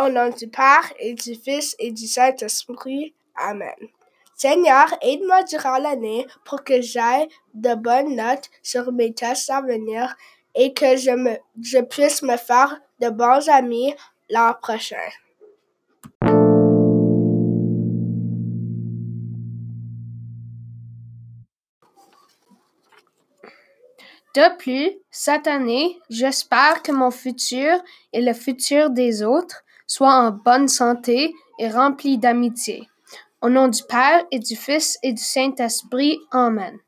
Au nom du Père et du Fils et du Saint-Esprit. Amen. Seigneur, aide-moi durant l'année pour que j'aie de bonnes notes sur mes tests à venir et que je, me, je puisse me faire de bons amis l'an prochain. De plus, cette année, j'espère que mon futur et le futur des autres soient en bonne santé et remplis d'amitié. Au nom du Père et du Fils et du Saint-Esprit. Amen.